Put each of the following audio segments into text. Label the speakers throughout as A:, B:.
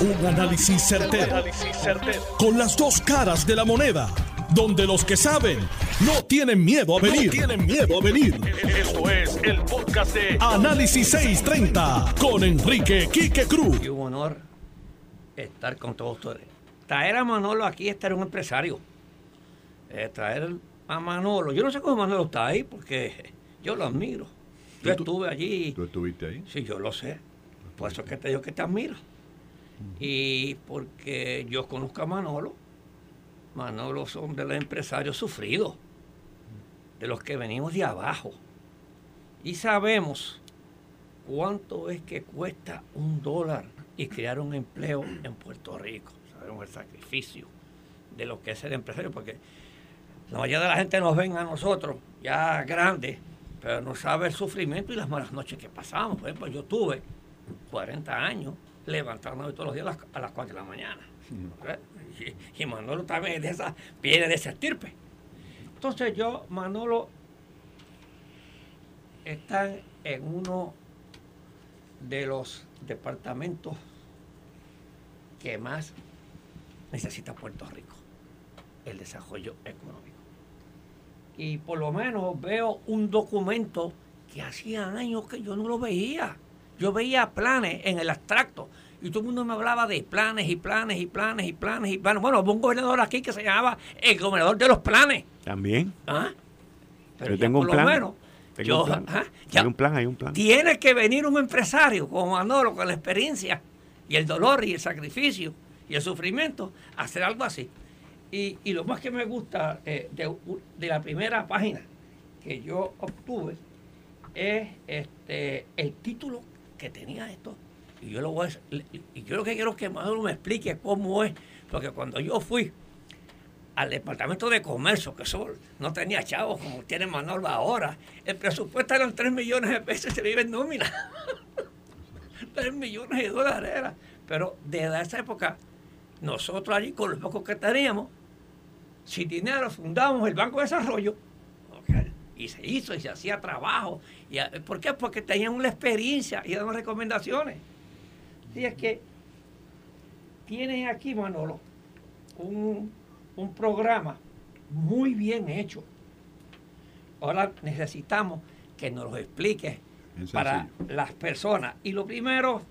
A: Un análisis certero, Con las dos caras de la moneda. Donde los que saben no tienen miedo a venir. tienen miedo a venir. Esto es el podcast de Análisis 630 con Enrique Quique Cruz.
B: Y un honor estar con todos ustedes. Traer a Manolo aquí es estar un empresario. Eh, traer a Manolo. Yo no sé cómo Manolo está ahí porque yo lo admiro. Yo estuve allí.
C: ¿Tú estuviste ahí?
B: Sí, yo lo sé. Por eso es que te digo que te admiro. Y porque yo conozco a Manolo. Manolo son de los empresarios sufridos, de los que venimos de abajo. Y sabemos cuánto es que cuesta un dólar y crear un empleo en Puerto Rico. Sabemos el sacrificio de lo que es el empresario, porque la mayoría de la gente nos ven a nosotros ya grandes, pero no sabe el sufrimiento y las malas noches que pasamos. Por ejemplo, yo tuve 40 años levantándome todos los días a las, 4 de la mañana. Y, Manolo también de esa, viene de ese estirpe. Entonces yo, Manolo, está en uno de los departamentos que más necesita Puerto Rico, el desarrollo económico. Y por lo menos veo un documento que hacía años que yo no lo veía. Yo veía planes en el abstracto, y todo el mundo me hablaba de planes y planes y planes y planes y planes. Bueno, hubo un gobernador aquí que se llamaba el gobernador de los planes.
D: También.
B: ¿Ah?
D: Pero yo tengo un plan. Menos,
B: yo,
D: un plan. hay un plan, hay un plan.
B: Tiene que venir un empresario como Manolo, con la experiencia y el dolor y el sacrificio y el sufrimiento, a hacer algo así. Y, y lo más que me gusta eh, de, de, la primera página que yo obtuve es este el título que tenía esto y yo lo voy y yo lo que quiero es que Maduro me explique cómo es, porque cuando yo fui al departamento de comercio, que eso no tenía chavos como tiene Manolo ahora, el presupuesto eran 3 millones de pesos y se vive en nómina. 3 millones de dólares era. Pero desde esa época, nosotros allí con los pocos que teníamos, sin dinero fundamos el Banco de Desarrollo. Y se hizo y se hacía trabajo. Y, ¿Por qué? Porque teníamos la experiencia y damos recomendaciones. Así es que tienen aquí, Manolo, un, programa muy bien hecho. Ahora necesitamos que nos lo explique para las personas. Y lo primero,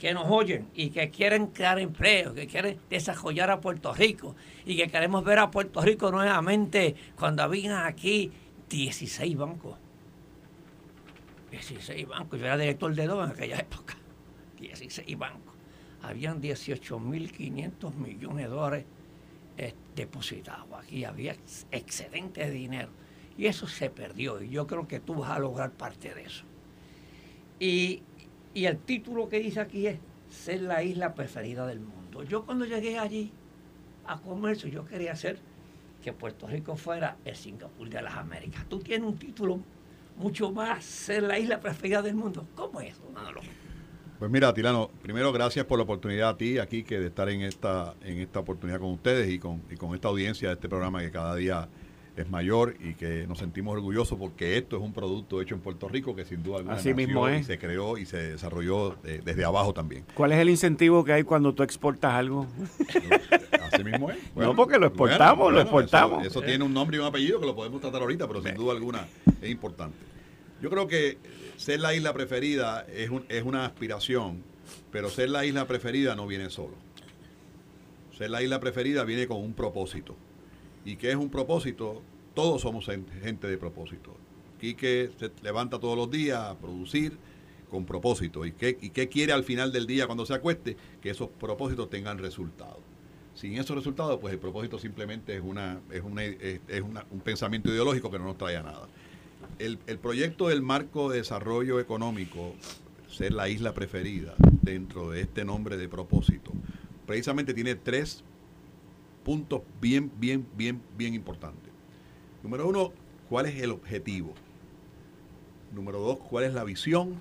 B: que nos oyen y que quieren crear empleo, que quieren desarrollar a Puerto Rico y que queremos ver a Puerto Rico nuevamente cuando había aquí 16 bancos. 16 bancos. Yo era director de dos en aquella época. 16 bancos. Habían 18.500 millones de dólares eh, depositados. Aquí había excedente de dinero. Y eso se perdió. Y yo creo que tú vas a lograr parte de eso. Y, y el título que dice aquí es ser la isla preferida del mundo. Yo cuando llegué allí a comercio, yo quería hacer que Puerto Rico fuera el Singapur de las Américas. Tú tienes un título mucho más, ser la isla preferida del mundo. ¿Cómo es eso,
C: pues mira, Tilano, primero gracias por la oportunidad a ti aquí que de estar en esta en esta oportunidad con ustedes y con, y con esta audiencia de este programa que cada día es mayor y que nos sentimos orgullosos porque esto es un producto hecho en Puerto Rico que sin duda alguna
D: Así mismo es.
C: se creó y se desarrolló eh, desde abajo también.
D: ¿Cuál es el incentivo que hay cuando tú exportas algo?
C: Así mismo es.
D: no, porque lo exportamos, lo exportamos.
C: Eso, tiene un nombre y un apellido que lo podemos tratar ahorita, pero sin duda alguna es importante. Yo creo que ser la isla preferida es, es una aspiración, pero ser la isla preferida no viene solo. Ser la isla preferida viene con un propósito. ¿Y qué es un propósito? Todos somos gente de propósito. Quique se levanta todos los días a producir con propósito. ¿Y qué, ¿Y qué quiere al final del día cuando se acueste? Que esos propósitos tengan resultados. Sin esos resultados, pues el propósito simplemente es, una, es, es, un pensamiento ideológico que no nos trae a nada el, proyecto del marco de desarrollo económico, ser la isla preferida dentro de este nombre de propósito, precisamente tiene tres puntos bien, bien, bien, bien importantes. Número uno, ¿cuál es el objetivo? Número dos, ¿cuál es la visión?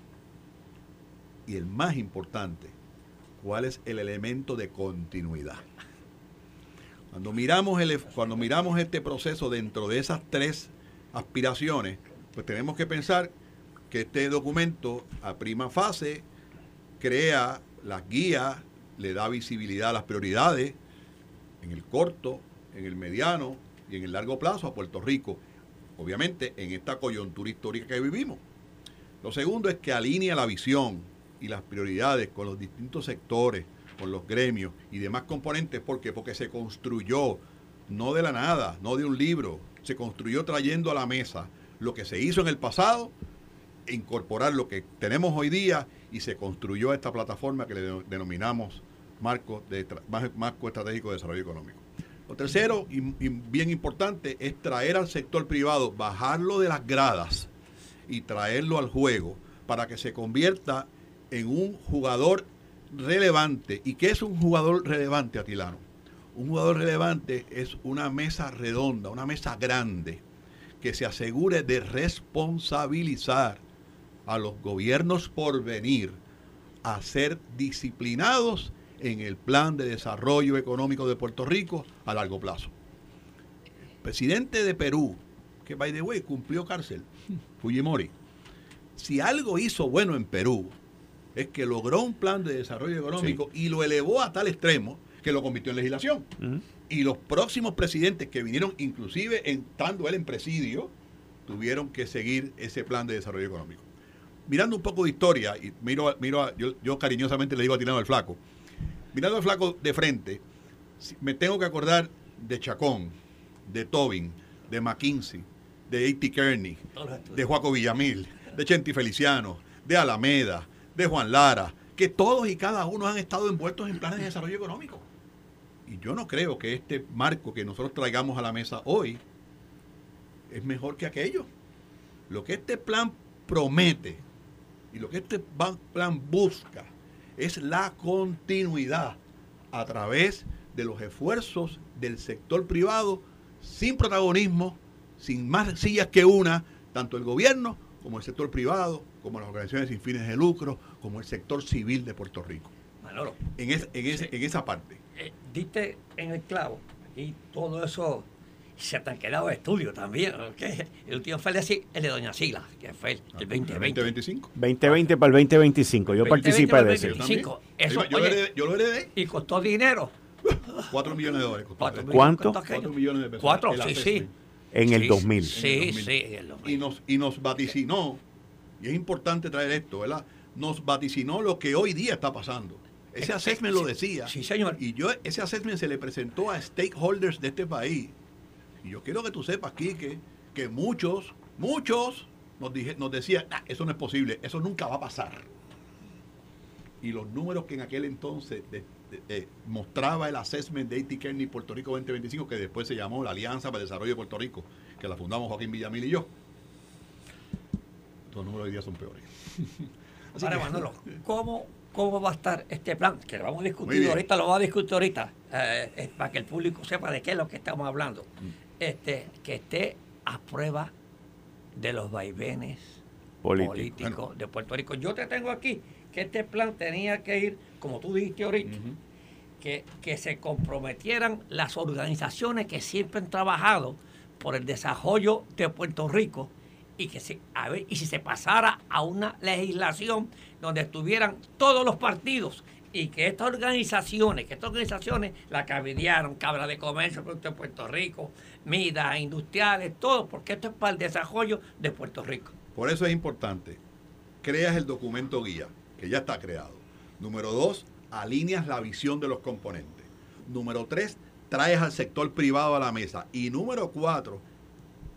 C: Y el más importante, ¿cuál es el elemento de continuidad? Cuando miramos, el, cuando miramos este proceso dentro de esas tres aspiraciones, pues tenemos que pensar que este documento a prima fase crea las guías le da visibilidad a las prioridades en el corto, en el mediano y en el largo plazo a Puerto Rico, obviamente en esta coyuntura histórica que vivimos. Lo segundo es que alinea la visión y las prioridades con los distintos sectores, con los gremios y demás componentes. ¿Por qué? Porque se construyó no de la nada, no de un libro, se construyó trayendo a la mesa lo que se hizo en el pasado, incorporar lo que tenemos hoy día y se construyó esta plataforma que le denominamos marco, de, marco estratégico de desarrollo económico. Lo tercero, y, bien importante, es traer al sector privado, bajarlo de las gradas y traerlo al juego para que se convierta en un jugador relevante. ¿Y qué es un jugador relevante, Atilano? Un jugador relevante es una mesa redonda, una mesa grande, que se asegure de responsabilizar a los gobiernos por venir a ser disciplinados en el plan de desarrollo económico de Puerto Rico a largo plazo. presidente de Perú, que by the way cumplió cárcel, Fujimori, si algo hizo bueno en Perú, es que logró un plan de desarrollo económico y lo elevó a tal extremo que lo convirtió en legislación. Y los próximos presidentes que vinieron, inclusive estando él en presidio, tuvieron que seguir ese plan de desarrollo económico. Mirando un poco de historia, y miro, miro yo, cariñosamente le digo a Tirano al Flaco, mirando al Flaco de frente, me tengo que acordar de Chacón, de Tobin, de McKinsey, de A.T. Kearney, de Juaco Villamil, de Chenti Feliciano, de Alameda, de Juan Lara, que todos y cada uno han estado envueltos en planes de desarrollo económico. Y yo no creo que este marco que nosotros traigamos a la mesa hoy es mejor que aquello. Lo que este plan promete y lo que este plan busca es la continuidad a través de los esfuerzos del sector privado sin protagonismo, sin más sillas que una, tanto el gobierno como el sector privado, como las organizaciones sin fines de lucro, como el sector civil de Puerto Rico.
B: Manolo,
C: en, en, esa parte.
B: Eh, diste en el clavo, y todo eso se te han quedado estudios también. El último fue el de, Doña Sila, que fue el, 2020. 2025.
D: 2020 para el 2025. Yo participé de
B: ese. Eso, yo, lo heredé, Y costó dinero.
C: 4 millones de dólares.
D: ¿Cuánto?
C: 4 millones de pesos.
B: 4, sí, sí.
D: En el 2000.
B: Sí, sí.
C: Y, nos, y nos vaticinó, y es importante traer esto, ¿verdad? Nos vaticinó lo que hoy día está pasando. Ese assessment lo decía.
B: Sí, señor.
C: Y yo, ese assessment se le presentó a stakeholders de este país y yo quiero que tú sepas aquí que, que muchos, muchos nos, dije, nos decían, ah, eso no es posible, eso nunca va a pasar. Y los números que en aquel entonces mostraba el assessment de AT Kearney Puerto Rico 2025, que después se llamó la Alianza para el Desarrollo de Puerto Rico, que la fundamos Joaquín Villamil y yo. Los números hoy día son peores.
B: Ahora, Manolo, ¿cómo cómo va a estar este plan, que lo vamos a discutir ahorita, lo vamos a discutir ahorita, eh, para que el público sepa de qué es lo que estamos hablando. Mm. Este, que esté a prueba de los vaivenes políticos de Puerto Rico. Yo te tengo aquí que este plan tenía que ir, como tú dijiste ahorita, que, que se comprometieran las organizaciones que siempre han trabajado por el desarrollo de Puerto Rico y que se, a ver, y si se pasara a una legislación donde estuvieran todos los partidos y que estas organizaciones, que estas organizaciones, la cabildearon, Cabra de Comercio, Producto de Puerto Rico, Mida, Industriales, todo, porque esto es para el desarrollo de Puerto Rico.
C: Por eso es importante, creas el documento guía, que ya está creado. Número dos, alineas la visión de los componentes. Número tres, traes al sector privado a la mesa. Y número cuatro,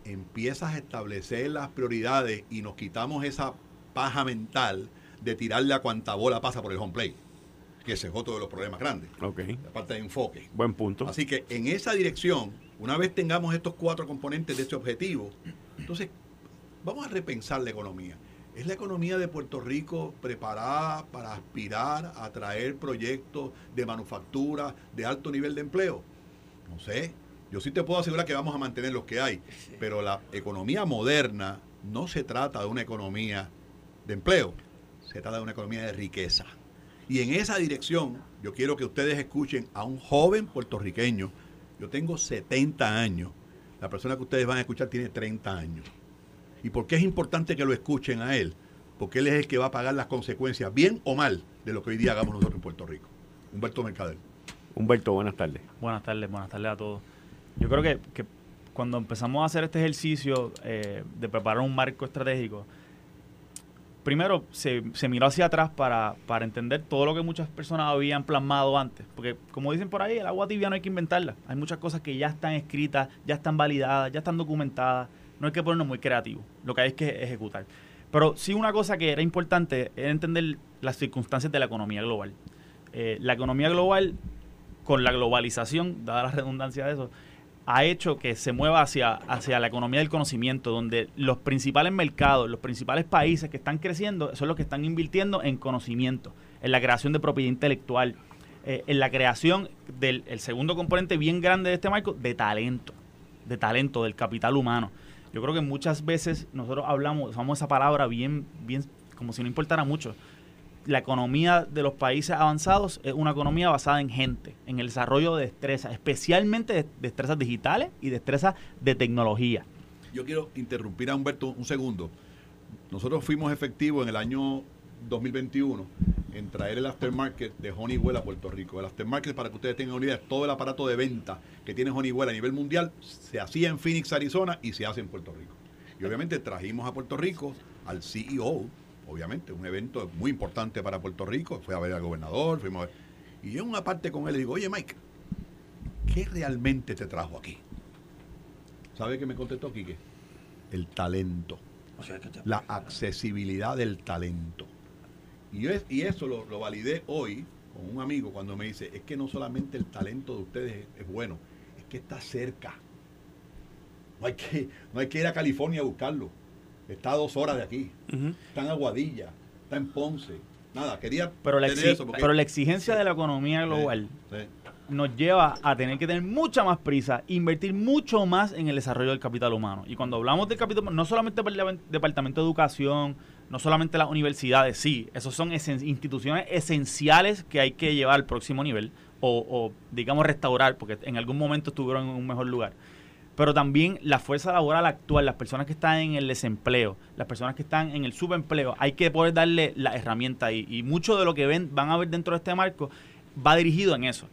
C: empiezas a establecer las prioridades y nos quitamos esa paja mental de tirarle a cuanta bola pasa por el home play. Que ese es otro de los problemas grandes.
D: Okay.
C: La parte de enfoque.
D: Buen punto.
C: Así que en esa dirección, una vez tengamos estos cuatro componentes de este objetivo, entonces vamos a repensar la economía. ¿Es la economía de Puerto Rico preparada para aspirar a traer proyectos de manufactura de alto nivel de empleo? No sé. Yo sí te puedo asegurar que vamos a mantener los que hay, pero la economía moderna no se trata de una economía de empleo, se trata de una economía de riqueza. Y en esa dirección, yo quiero que ustedes escuchen a un joven puertorriqueño. Yo tengo 70 años. La persona que ustedes van a escuchar tiene 30 años. ¿Y por qué es importante que lo escuchen a él? Porque él es el que va a pagar las consecuencias, bien o mal, de lo que hoy día hagamos nosotros en Puerto Rico. Humberto Mercader.
D: Humberto, buenas tardes.
E: Buenas tardes, buenas tardes a todos. Yo creo que, que cuando empezamos a hacer este ejercicio eh, de preparar un marco estratégico, primero se, miró hacia atrás para, para, entender todo lo que muchas personas habían plasmado antes. Porque como dicen por ahí, el agua tibia no hay que inventarla. Hay muchas cosas que ya están escritas, ya están validadas, ya están documentadas. No hay que ponernos muy creativos. Lo que hay es que ejecutar. Pero sí una cosa que era importante era entender las circunstancias de la economía global. Eh, la economía global, con la globalización, dada la redundancia de eso, ha hecho que se mueva hacia, hacia la economía del conocimiento, donde los principales mercados, los principales países que están creciendo son los que están invirtiendo en conocimiento, en la creación de propiedad intelectual, eh, en la creación del el segundo componente bien grande de este marco, de talento, de talento, del capital humano. Yo creo que muchas veces nosotros hablamos, usamos esa palabra bien, bien, como si no importara mucho, la economía de los países avanzados es una economía basada en gente, en el desarrollo de destrezas, especialmente de destrezas digitales y destrezas de tecnología.
C: Yo quiero interrumpir a Humberto un segundo. Nosotros fuimos efectivos en el año 2021 en traer el aftermarket de Honeywell a Puerto Rico. El aftermarket, para que ustedes tengan una idea, todo el aparato de venta que tiene Honeywell a nivel mundial, se hacía en Phoenix, Arizona y se hace en Puerto Rico. Y obviamente trajimos a Puerto Rico al CEO obviamente, un evento muy importante para Puerto Rico. Fui a ver al gobernador, fuimos a ver. Y yo en una parte con él le digo, oye Mike, ¿qué realmente te trajo aquí? ¿Sabe qué me contestó Quique? El talento. la accesibilidad del talento. Y, y eso lo, lo, validé hoy con un amigo cuando me dice, es que no solamente el talento de ustedes es, bueno, es que está cerca. No hay, que, no hay que ir a California a buscarlo Está a dos horas de aquí. Está en Aguadilla, está en Ponce. Nada, quería
E: pero la, eso pero la exigencia de la economía global nos lleva a tener que tener mucha más prisa, invertir mucho más en el desarrollo del capital humano. Y cuando hablamos del capital humano, no solamente para el Departamento de Educación, no solamente las universidades, sí, esos son instituciones esenciales que hay que llevar al próximo nivel o, o, digamos, restaurar, porque en algún momento estuvieron en un mejor lugar pero también la fuerza laboral actual, las personas que están en el desempleo, las personas que están en el subempleo, hay que poder darle la herramienta y, mucho de lo que ven, van a ver dentro de este marco va dirigido en eso.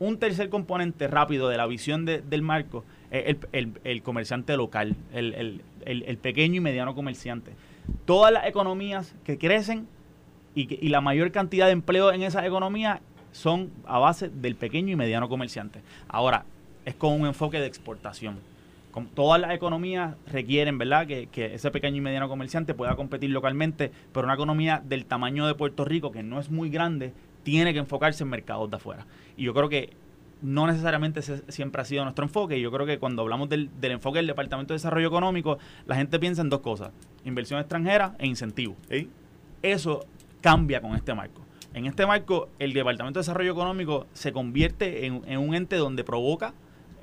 E: Un tercer componente rápido de la visión del marco es el, comerciante local, el, pequeño y mediano comerciante. Todas las economías que crecen y, y la mayor cantidad de empleo en esas economías son a base del pequeño y mediano comerciante. Ahora, es con un enfoque de exportación. todas las economías requieren, ¿verdad?, que, ese pequeño y mediano comerciante pueda competir localmente, pero una economía del tamaño de Puerto Rico, que no es muy grande, tiene que enfocarse en mercados de afuera. Y yo creo que no necesariamente siempre ha sido nuestro enfoque. Y yo creo que cuando hablamos del, enfoque del Departamento de Desarrollo Económico, la gente piensa en dos cosas, inversión extranjera e incentivo. Eso cambia con este marco. En este marco, el Departamento de Desarrollo Económico se convierte en un ente donde provoca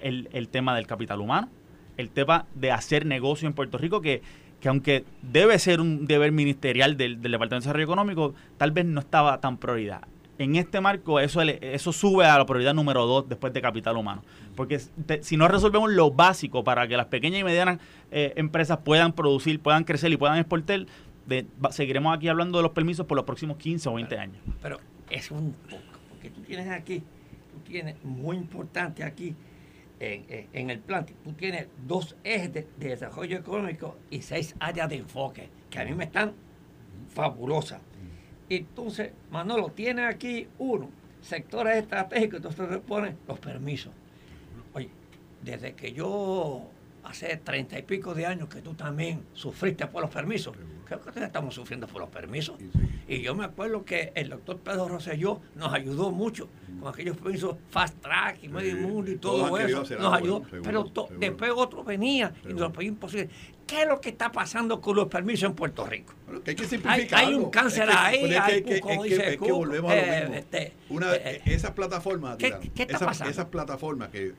E: el, tema del capital humano, el tema de hacer negocio en Puerto Rico, que, que aunque debe ser un deber ministerial del, Departamento de Desarrollo Económico, tal vez no estaba tan prioridad. En este marco eso, eso sube a la prioridad número dos después de capital humano. Porque si no resolvemos lo básico para que las pequeñas y medianas eh, empresas puedan producir, puedan crecer y puedan exportar, seguiremos aquí hablando de los permisos por los próximos 15 o 20 años.
B: Pero es un poco, porque tú tienes aquí, tú tienes muy importante aquí en, el plan, tú tienes dos ejes de, desarrollo económico y seis áreas de enfoque, que a mí me están fabulosas. Entonces, Manolo, tiene aquí uno, sectores estratégicos, entonces se ponen los permisos. Oye, desde que yo hace treinta y pico de años que tú también sufriste por los permisos. Creo que estamos sufriendo por los permisos. Y yo me acuerdo que el doctor Pedro Rosselló nos ayudó mucho con aquellos permisos fast track y medio mundo y todo eso. Nos ayudó. pero después otro venía y nos lo pedía imposible. ¿Qué es lo que está pasando con los permisos en Puerto Rico?
C: hay que simplificar.
B: Hay, un cáncer ahí, hay, como dice
C: es que volvemos a lo mismo. Eh, este, Una, eh, esas plataformas, ¿qué, esas plataformas que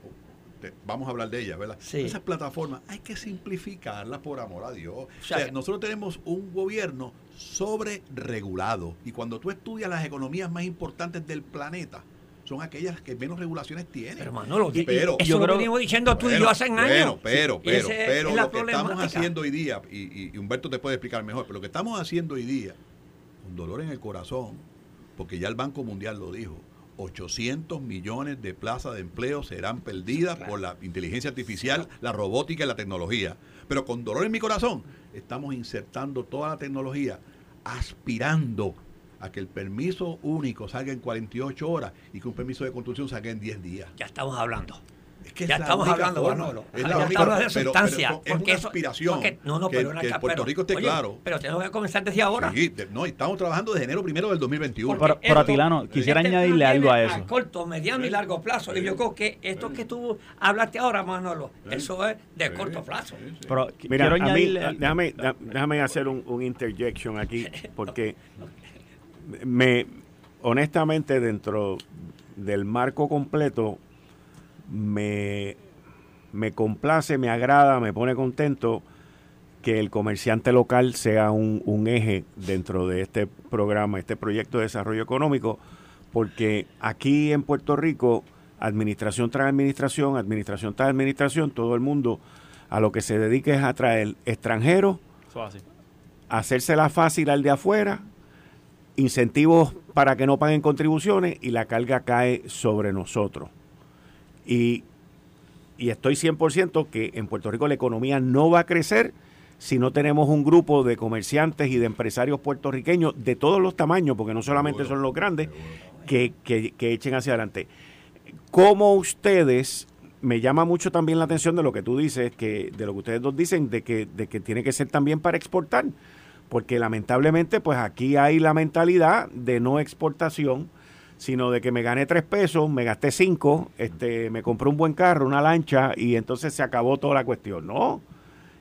C: vamos a hablar de ella, ¿verdad? Esas plataformas hay que simplificarlas por amor a Dios. O sea, nosotros tenemos un gobierno sobre regulado y cuando tú estudias las economías más importantes del planeta, son aquellas que menos regulaciones tienen.
B: Pero Manolo, pero, eso lo venimos diciendo tú y yo hace años.
C: Pero, pero, pero, pero lo que estamos haciendo hoy día, y, y, Humberto te puede explicar mejor, pero lo que estamos haciendo hoy día, con dolor en el corazón, porque ya el Banco Mundial lo dijo, 800 millones de plazas de empleo serán perdidas por la inteligencia artificial, la robótica y la tecnología. Pero con dolor en mi corazón, estamos insertando toda la tecnología, aspirando a que el permiso único salga en 48 horas y que un permiso de construcción salga en 10 días.
B: Ya estamos hablando.
C: Es que
B: ya
C: es
B: estamos hablando,
C: forma.
B: Manolo.
C: Es
B: Ya
C: única-
B: estamos de
C: pero-
B: sustancia,
C: pero es
B: porque
C: una
B: eso-
C: aspiración
B: porque- no, no,
C: que,
B: pero ven
C: que Puerto
B: pero-
C: Rico esté
B: oye,
C: claro.
B: Pero tenemos que comenzar desde ahora.
C: Sí, de- no, estamos trabajando desde enero primero del 2021.
B: Porque
E: Pero- pero, Atilano, quisiera
B: este
E: añadirle algo a eso.
B: A corto, mediano y largo plazo. Y yo creo que esto que tú hablaste ahora, Manolo, eso es de corto plazo.
E: Pero
D: Mira,
E: quiero
D: a mí,
E: añadirle.
D: déjame, déjame hacer un, un interjection aquí, porque me, honestamente, dentro del marco completo, me, me complace, me agrada, me pone contento que el comerciante local sea un, un eje dentro de este programa, este proyecto de desarrollo económico, porque aquí en Puerto Rico, administración tras administración, administración tras administración, todo el mundo a lo que se dedica es a traer extranjeros, hacérsela fácil al de afuera, incentivos para que no paguen contribuciones y la carga cae sobre nosotros. Y, y estoy 100% que en Puerto Rico la economía no va a crecer si no tenemos un grupo de comerciantes y de empresarios puertorriqueños de todos los tamaños, porque no solamente son los grandes, que, que- que echen hacia adelante. ¿Cómo ustedes, me llama mucho también la atención de lo que tú dices, que de lo que ustedes dos dicen, de que, de que tiene que ser también para exportar? Porque lamentablemente, pues aquí hay la mentalidad de no exportación, sino de que me gané tres pesos, me gasté cinco, este, me compré un buen carro, una lancha, y entonces se acabó toda la cuestión. No.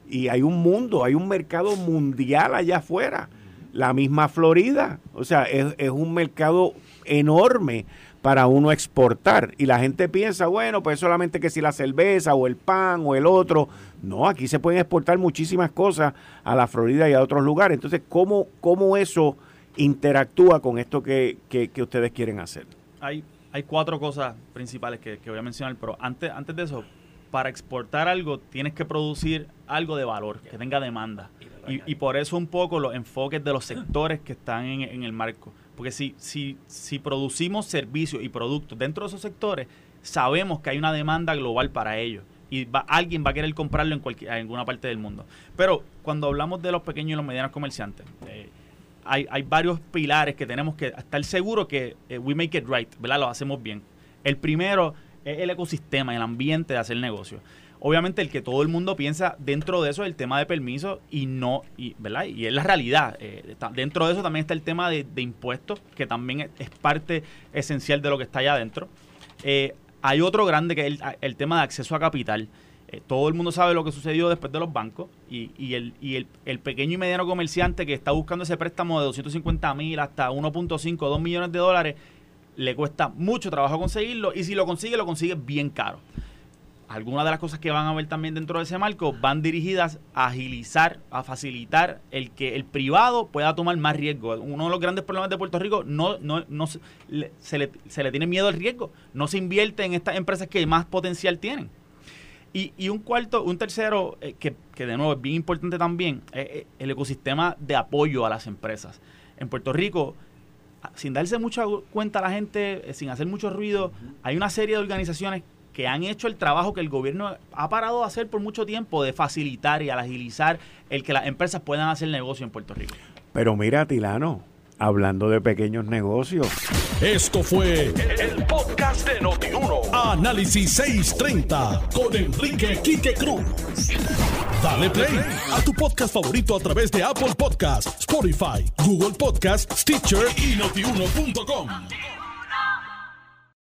D: Y hay un mundo, hay un mercado mundial allá afuera. La misma Florida. O sea, es, es un mercado enorme para uno exportar. Y la gente piensa, bueno, pues solamente que si la cerveza o el pan o el otro. No, aquí se pueden exportar muchísimas cosas a la Florida y a otros lugares. Entonces, ¿cómo, cómo eso interactúa con esto que, que- que ustedes quieren hacer?
E: hay, hay cuatro cosas principales que, que voy a mencionar, pero antes, antes de eso, para exportar algo tienes que producir algo de valor, que tenga demanda. Y, y por eso un poco los enfoques de los sectores que están en, en el marco. Porque si, si, si producimos servicios y productos dentro de esos sectores, sabemos que hay una demanda global para ellos. Y va- alguien va a querer comprarlo en, cualquier, en alguna parte del mundo. Pero cuando hablamos de los pequeños y los medianos comerciantes, eh, hay, varios pilares que tenemos que estar seguros que eh, we make it right, ¿verdad? Lo hacemos bien. El primero es el ecosistema, el ambiente de hacer negocio. Obviamente el que todo el mundo piensa dentro de eso es el tema de permisos y no, y, ¿verdad? Y es la realidad. Eh, dentro de eso también está el tema de, impuestos, que también es, parte esencial de lo que está allá adentro. Eh, hay otro grande que es el tema de acceso a capital. Eh, todo el mundo sabe lo que sucedió después de los bancos y, el, y el, el pequeño y mediano comerciante que está buscando ese préstamo de 250 mil hasta 1.5, 2 millones de dólares, le cuesta mucho trabajo conseguirlo y si lo consigue, lo consigue bien caro. Algunas de las cosas que van a ver también dentro de ese marco van dirigidas a agilizar, a facilitar el que el privado pueda tomar más riesgo. Uno de los grandes problemas de Puerto Rico no, no, no se, le, se, le, se le tiene miedo al riesgo. No se invierte en estas empresas que más potencial tienen. Y, y un cuarto, un tercero, eh, que, que de nuevo es bien importante también, es eh, el ecosistema de apoyo a las empresas. En Puerto Rico, a- sin darse mucha cuenta la gente, eh, sin hacer mucho ruido, hay una serie de organizaciones que han hecho el trabajo que el gobierno ha parado de hacer por mucho tiempo de facilitar y agilizar el que las empresas puedan hacer negocio en Puerto Rico.
D: Pero mira, Tilano, hablando de pequeños negocios,
A: Esto fue el podcast de Notiuno. Análisis 630 con Enrique Quique Cruz. Dale play a tu podcast favorito a través de Apple Podcasts, Spotify, Google Podcasts, Stitcher y notiuno.com.